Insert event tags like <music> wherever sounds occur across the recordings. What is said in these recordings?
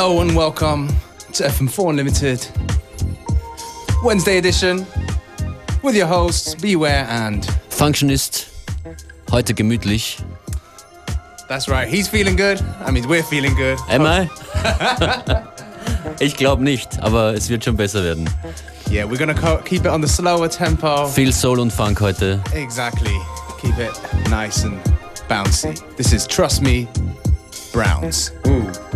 Hello and welcome to FM4 Unlimited Wednesday edition with your hosts Beware and Functionist. Heute gemütlich. That's right, he's feeling good. I mean, we're feeling good. Am I? <laughs> <laughs> ich glaube nicht, aber es wird schon besser werden. Yeah, we're gonna keep it on the slower tempo. Viel Soul und Funk heute. Exactly. Keep it nice and bouncy. This is Trust Me Browns. Ooh.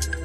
Twitter.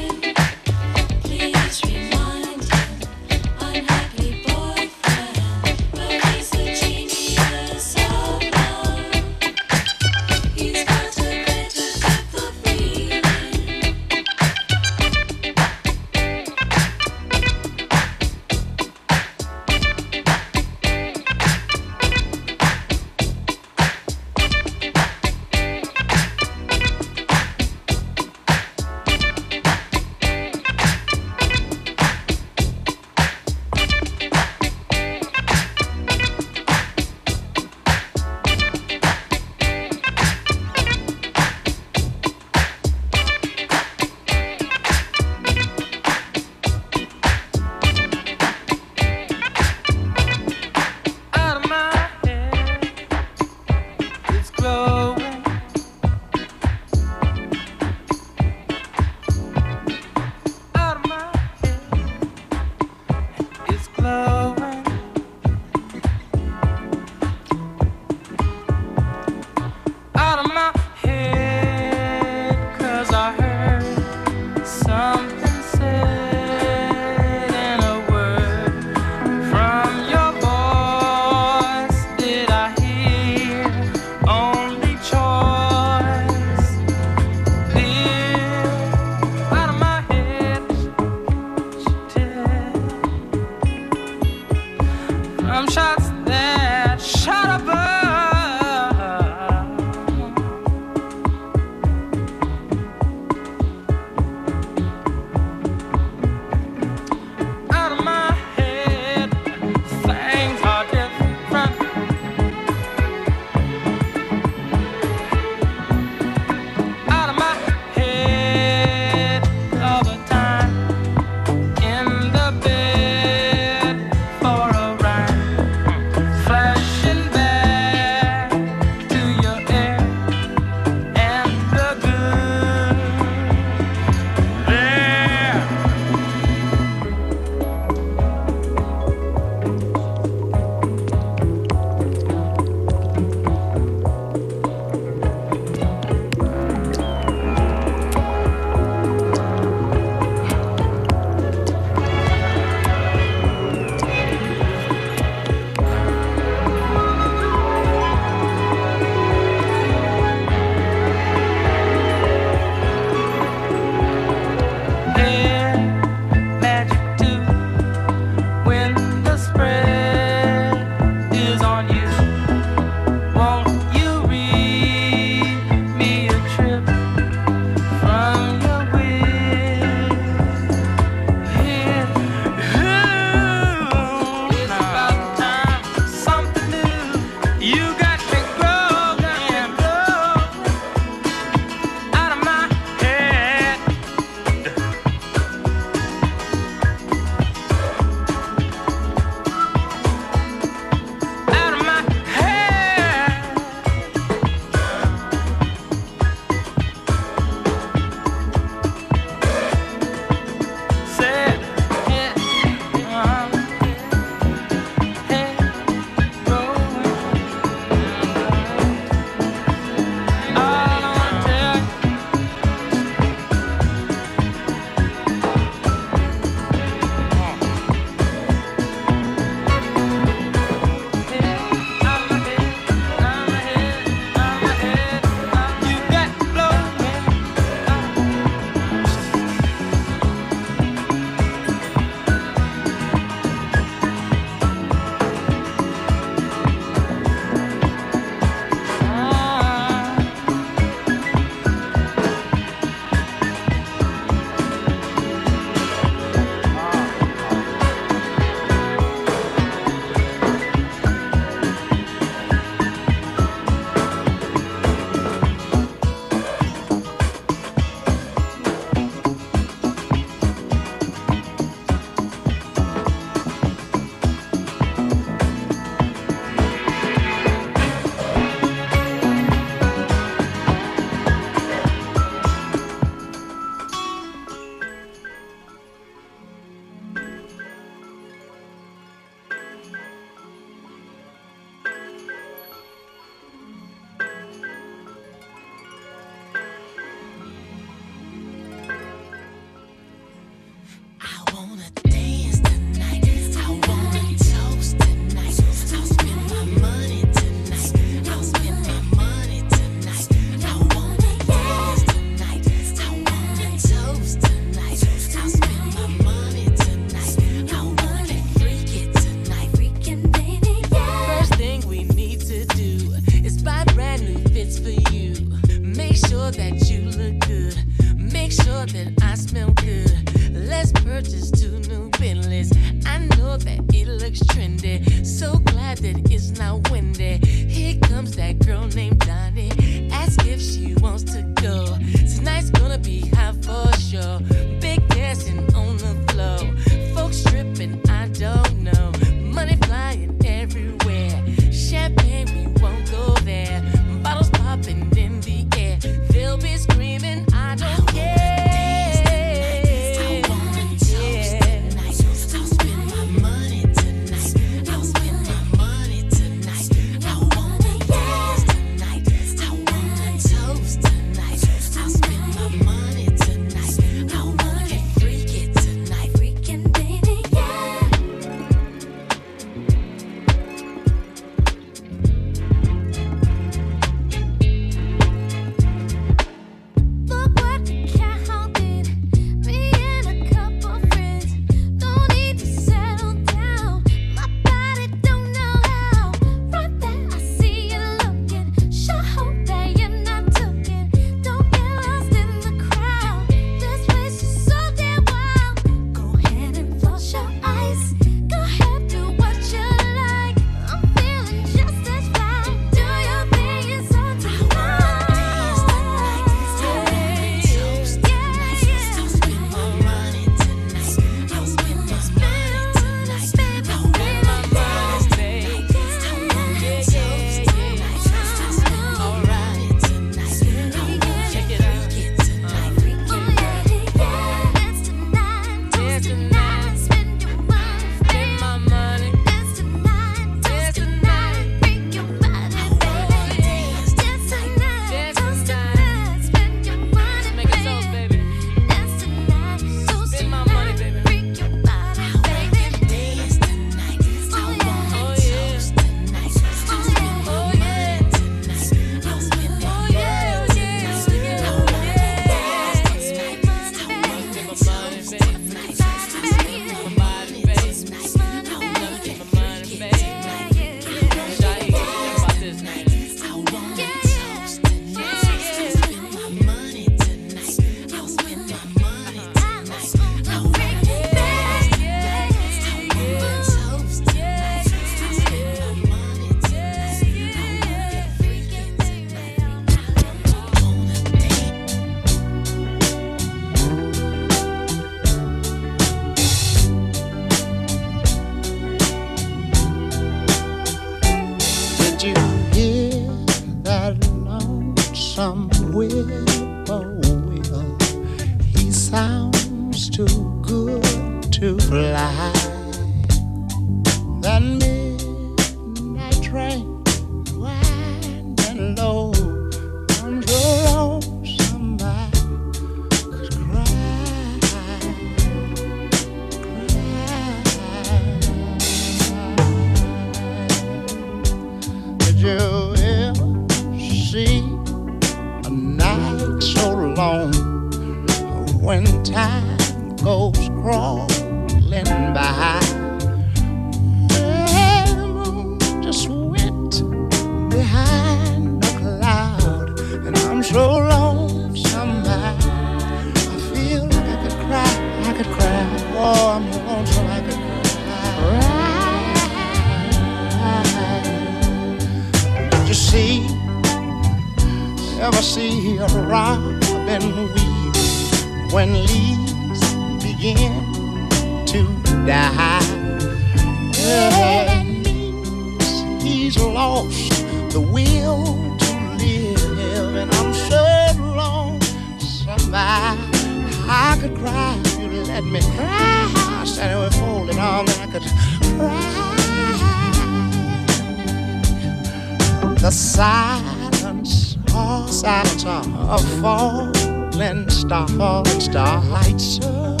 The silence, oh, silence of falling stars, starlights up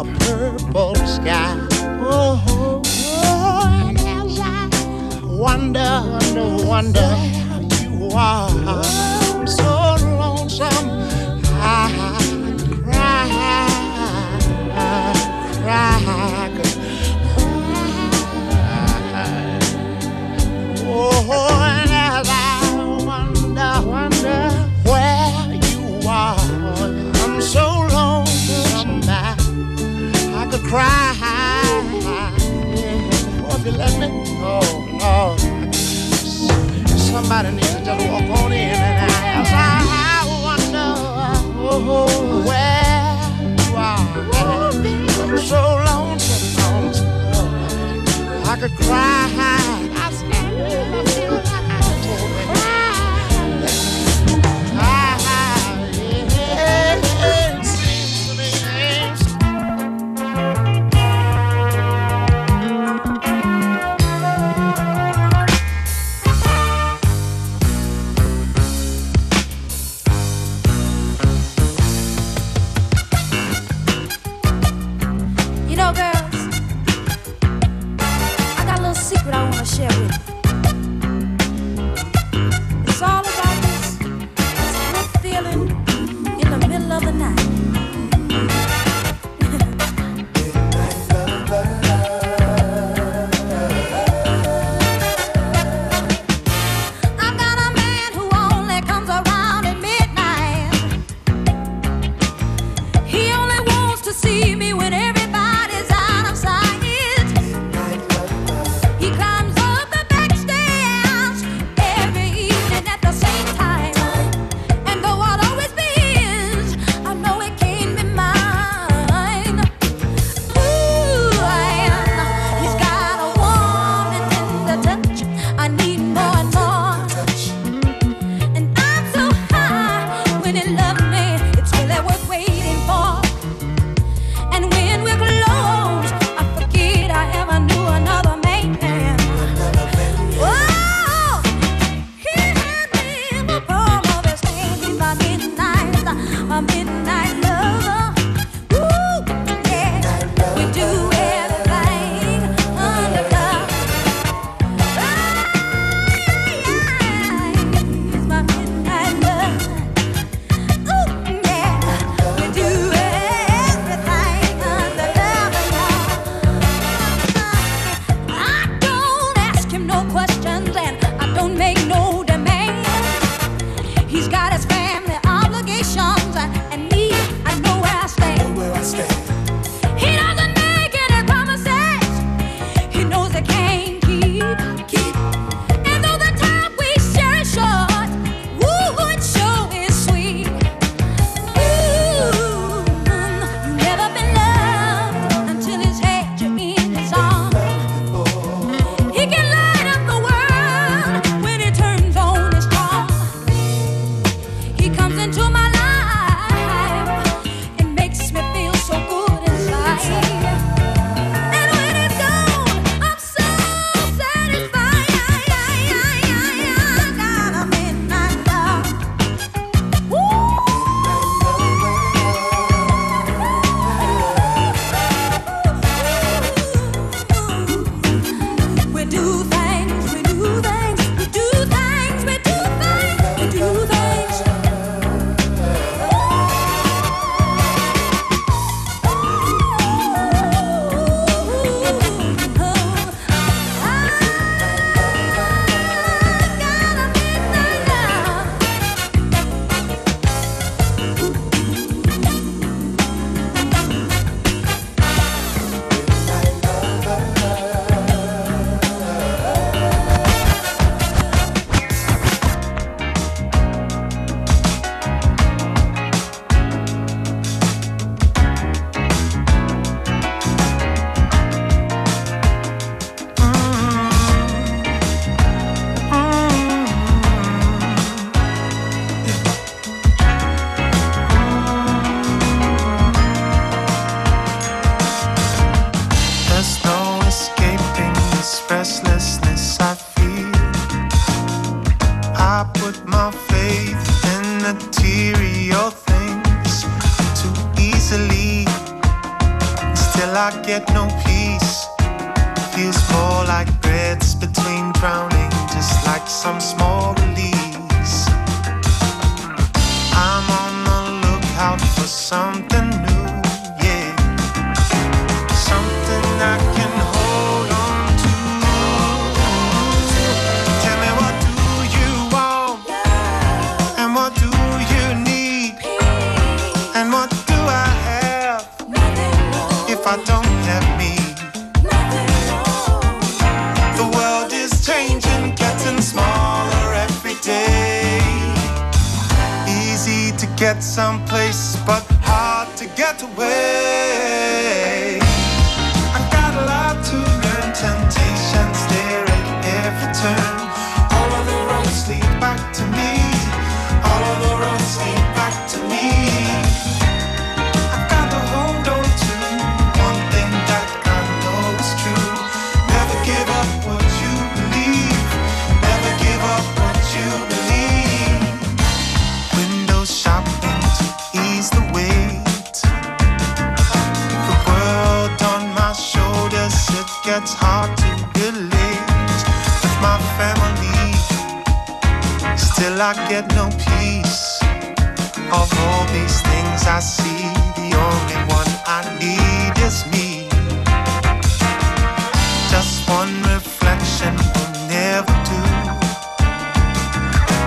a purple sky. Oh, and as I wonder, wonder, wonder where you are. I'm so lonesome, I cry, I cry. cry. Oh, if you let me, oh, oh. Somebody needs to just walk on in and out. I wonder oh, where you are. I'm so lonesome, lonesome. I could cry. I get no peace. Feels more like breaths between drowning, just like some small release. I'm on the lookout for something new, yeah. Something I get someplace I get no peace. Of all these things I see, the only one I need is me. Just one reflection will never do.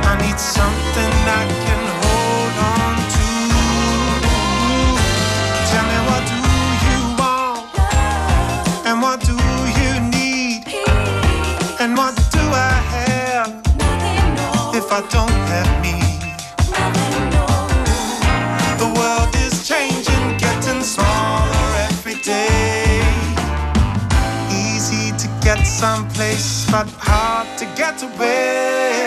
I need something I can. someplace but hard to get away.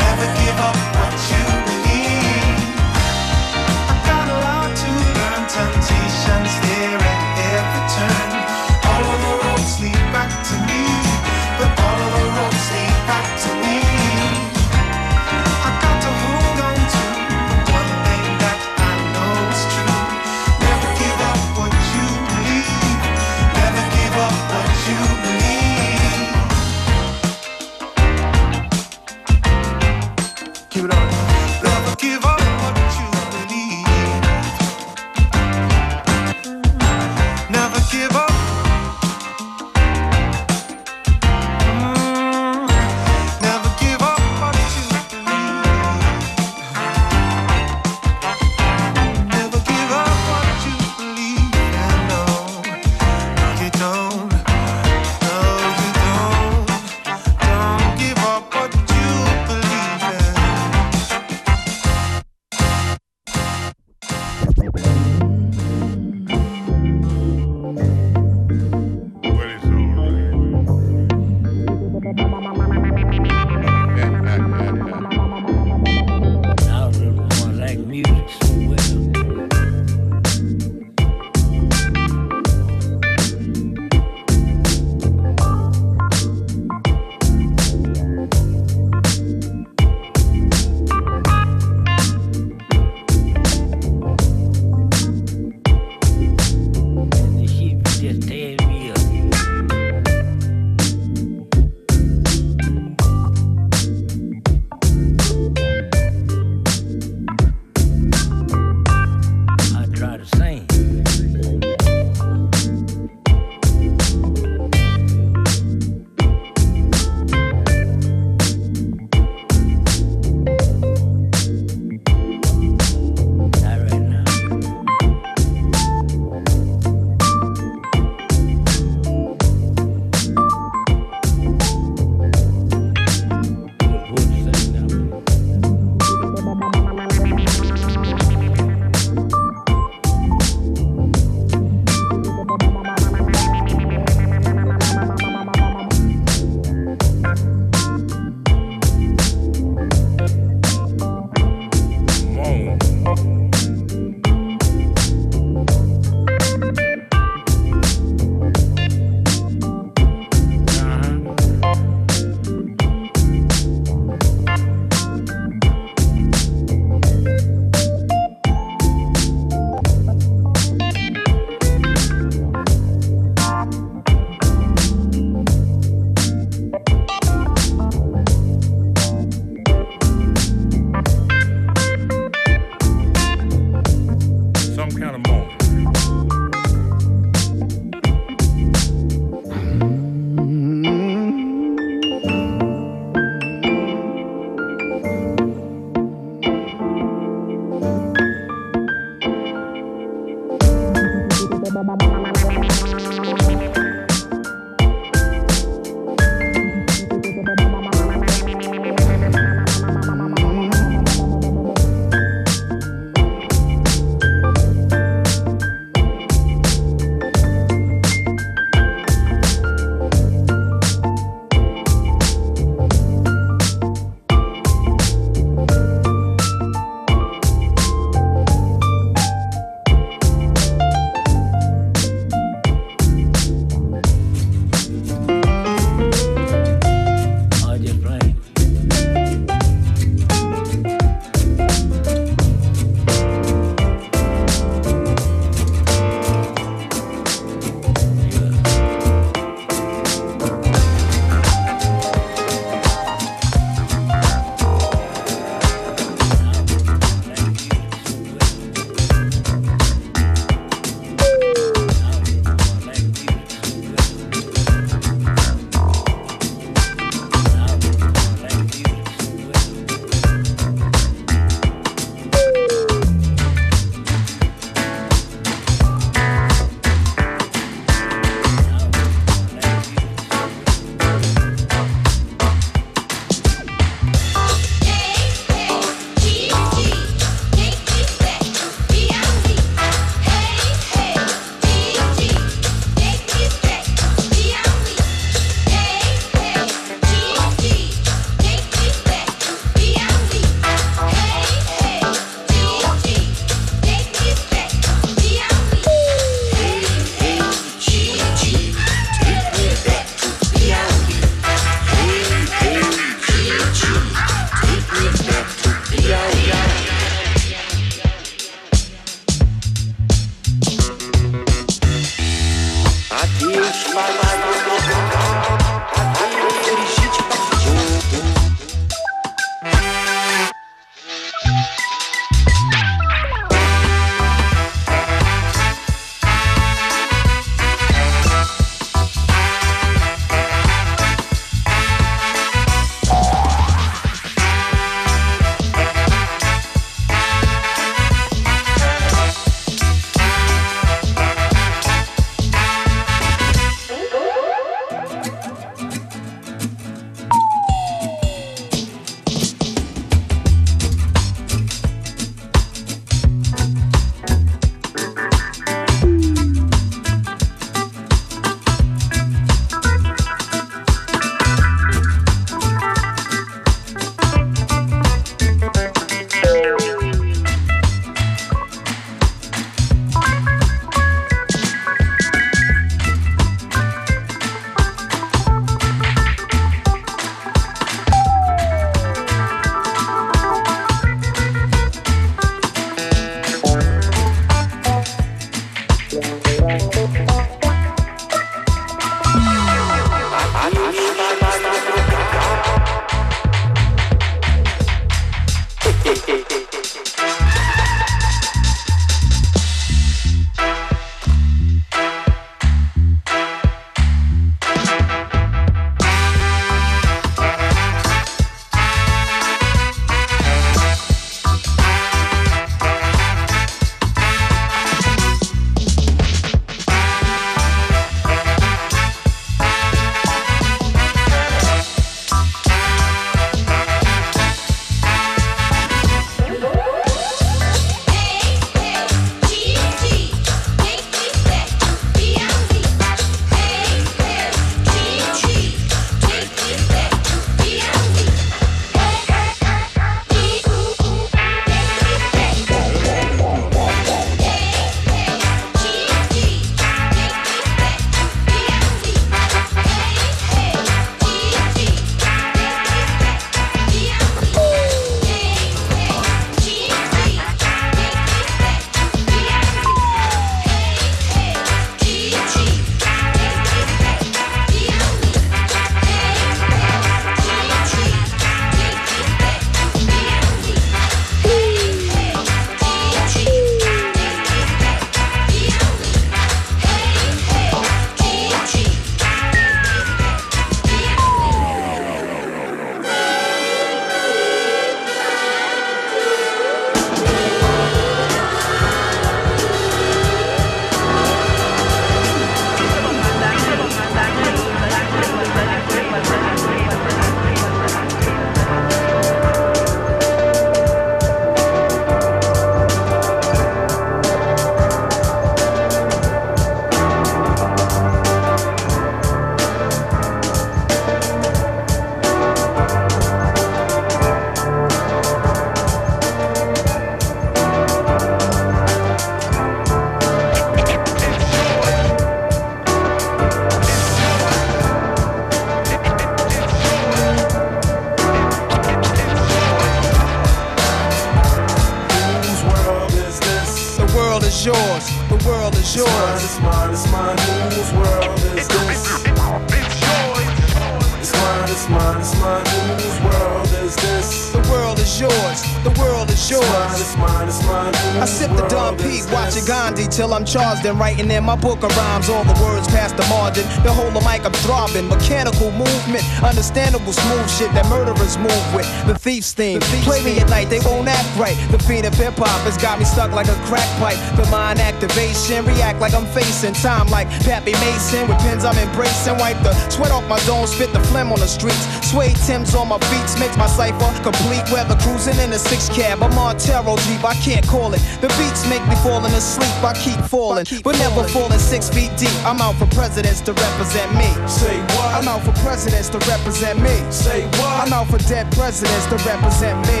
And writing in my book of rhymes. All the words past the margin. The whole of mic I'm throbbing. Mechanical movement, understandable smooth shit that murderers move with. The thief's theme. Play me at night, they won't act right. The fiend of hip hop has got me stuck like a crack pipe. The mind activation, react like I'm facing time like Pappy Mason with pins I'm embracing. Wipe the sweat off my dome, spit the phlegm on the streets. Sway Tim's on my beats, makes my cipher complete. Weather cruising in a six cab, a Montero deep, I can't call it. The beats make me falling asleep, I keep falling, but never falling six feet deep. I'm out for presidents to represent me. Say what? I'm out for presidents to represent me. Say what? I'm out for dead presidents to represent me.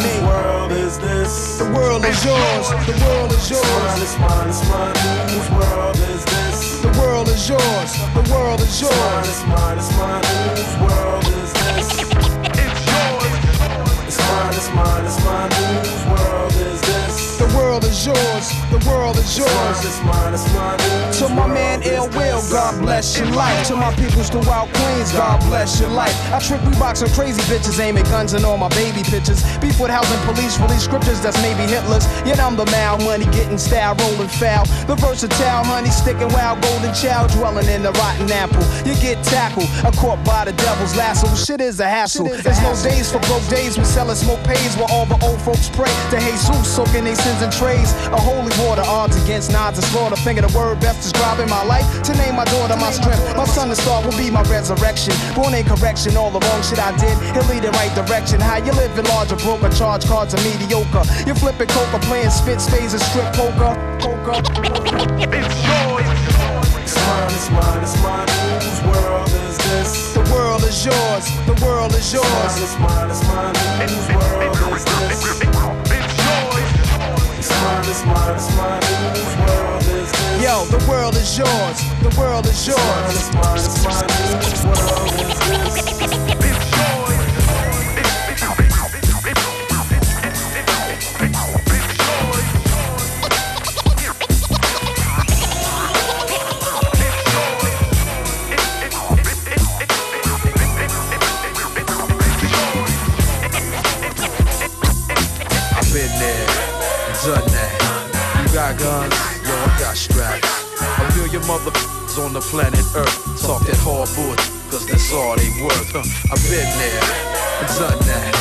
Me. Whose world is this? The world is yours. The world is yours. It's mine, it's mine, whose world is this? The world is yours. The world is yours. It's mine, it's mine, whose world is this? It's yours. It's mine, it's mine, it's mine, whose world is this? The world is yours. The world is yours. It's mine, it's mine, To my man Ill Will, God bless your life. To my peoples throughout Queens, God bless your life. I trick Reeboks on crazy bitches, aiming guns and all my baby pictures. Beef with housing police, release scriptures that's maybe Hitler's. Yet I'm the mal money getting style, rolling foul. The versatile honey sticking wild, golden child dwelling in the rotten apple. You get tackled, a caught by the devil's lasso. Shit is a hassle. There's no days for broke days. We sellin' smoke pays while all the old folks pray to Jesus, soaking their sins in trays. A holy water, odds against nods and slaughter. Finger the word best describing my life. To name my daughter my strength. My son, the star, will be my resurrection. Born in correction, all the wrong shit I did. He'll lead in right direction. How you living large or broke or charge cards are mediocre. You're flipping coca, playing spit spades and strip poker. Poker. It's mine, it's mine, it's mine, whose world is this? The world is yours. The world is yours. It's mine, It's mine, it's mine, whose world is this? World is this? Yo, the world is yours. The world is yours. It's mine, it's mine, world is this? On the planet Earth talk that hard bullshit, cause that's all they worth. Huh. I've been there, done that.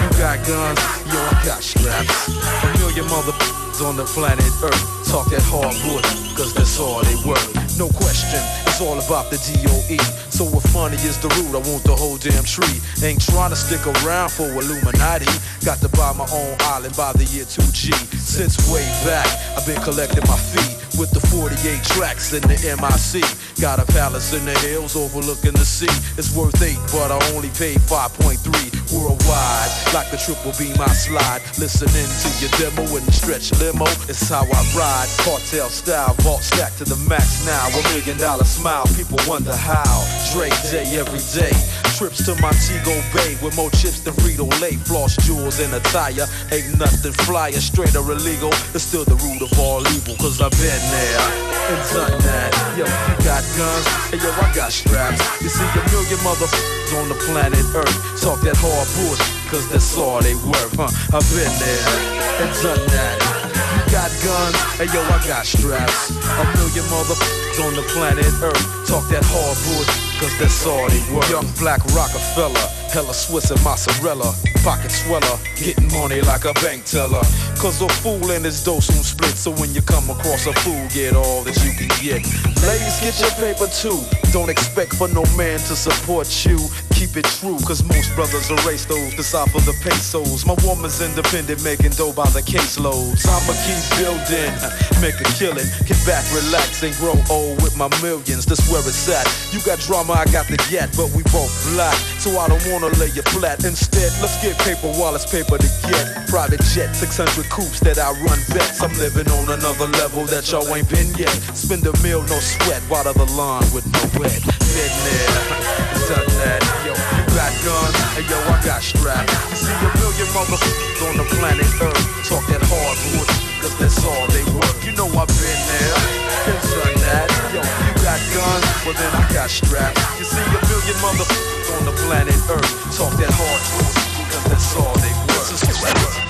You got guns, yo, I got straps. A million motherfuckers <laughs> on the planet Earth talk that hard bullshit, cause that's all they worth. No question, it's all about the DOE. So what funny is the root, I want the whole damn tree. Ain't trying to stick around for Illuminati. Got to buy my own island by the year 2G. Since way back, I've been collecting my fee with the 48 tracks in the MIC. Got a palace in the hills overlooking the sea. It's worth eight, but I only paid 5.3 worldwide. Like the triple B, my slide. Listening to your demo in the stretch limo. It's how I ride. Cartel style, vault stack to the max now. A million dollar smile, people wonder how. Dre day every day. Trips to Montego Bay with more chips than Frito Lay. Floss jewels in a tire. Ain't nothing flyer, straight or illegal. It's still the root of all evil, cause I've been there and done that. Yo, you got guns, and yo, I got straps. You see a million motherfuckers on the planet Earth talk that hard bullshit, cause that's all they worth, huh? I've been there and done that. You got guns, and yo, I got straps. A million motherfuckers on the planet Earth talk that hard bullshit, cause that's all they worth. Young black Rockefeller, hella Swiss and mozzarella, pocket sweller, getting money like a bank teller. Cause a fool and his dough soon split, so when you come across a fool, get all that you can get. Ladies, get your paper too. Don't expect for no man to support you. Keep it true, cause most brothers erase those decipher the pesos. My woman's independent, making dough by the caseloads. I'ma keep building, <laughs> make a killing. Get back, relax, and grow old with my millions. That's where it's at. You got drama, I got the yet, but we both black. So I don't wanna lay you flat. Instead, let's get paper while it's paper to get. Private jet, 600 coops that I run bets. I'm living on another level that y'all ain't been yet. Spend a meal, no sweat, water the lawn with no wet. Been <laughs> done that. Yo, you got guns, and yo, I got straps. You see a million motherfuckers on the planet Earth talk that hardwood, cause that's all they worth. You know I've been there, been done that. Yo, you got guns, well then I got straps. You see a million motherfuckers on the planet Earth talk that hardwood, cause that's all they worth.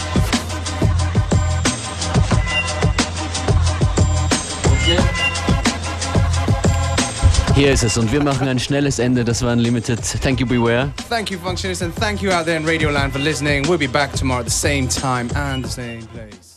Hier ist es und wir machen ein schnelles Ende. Das war Unlimited. Thank you, Beware. Thank you, Functionist, and thank you out there in Radio Land for listening. We'll be back tomorrow at the same time and the same place.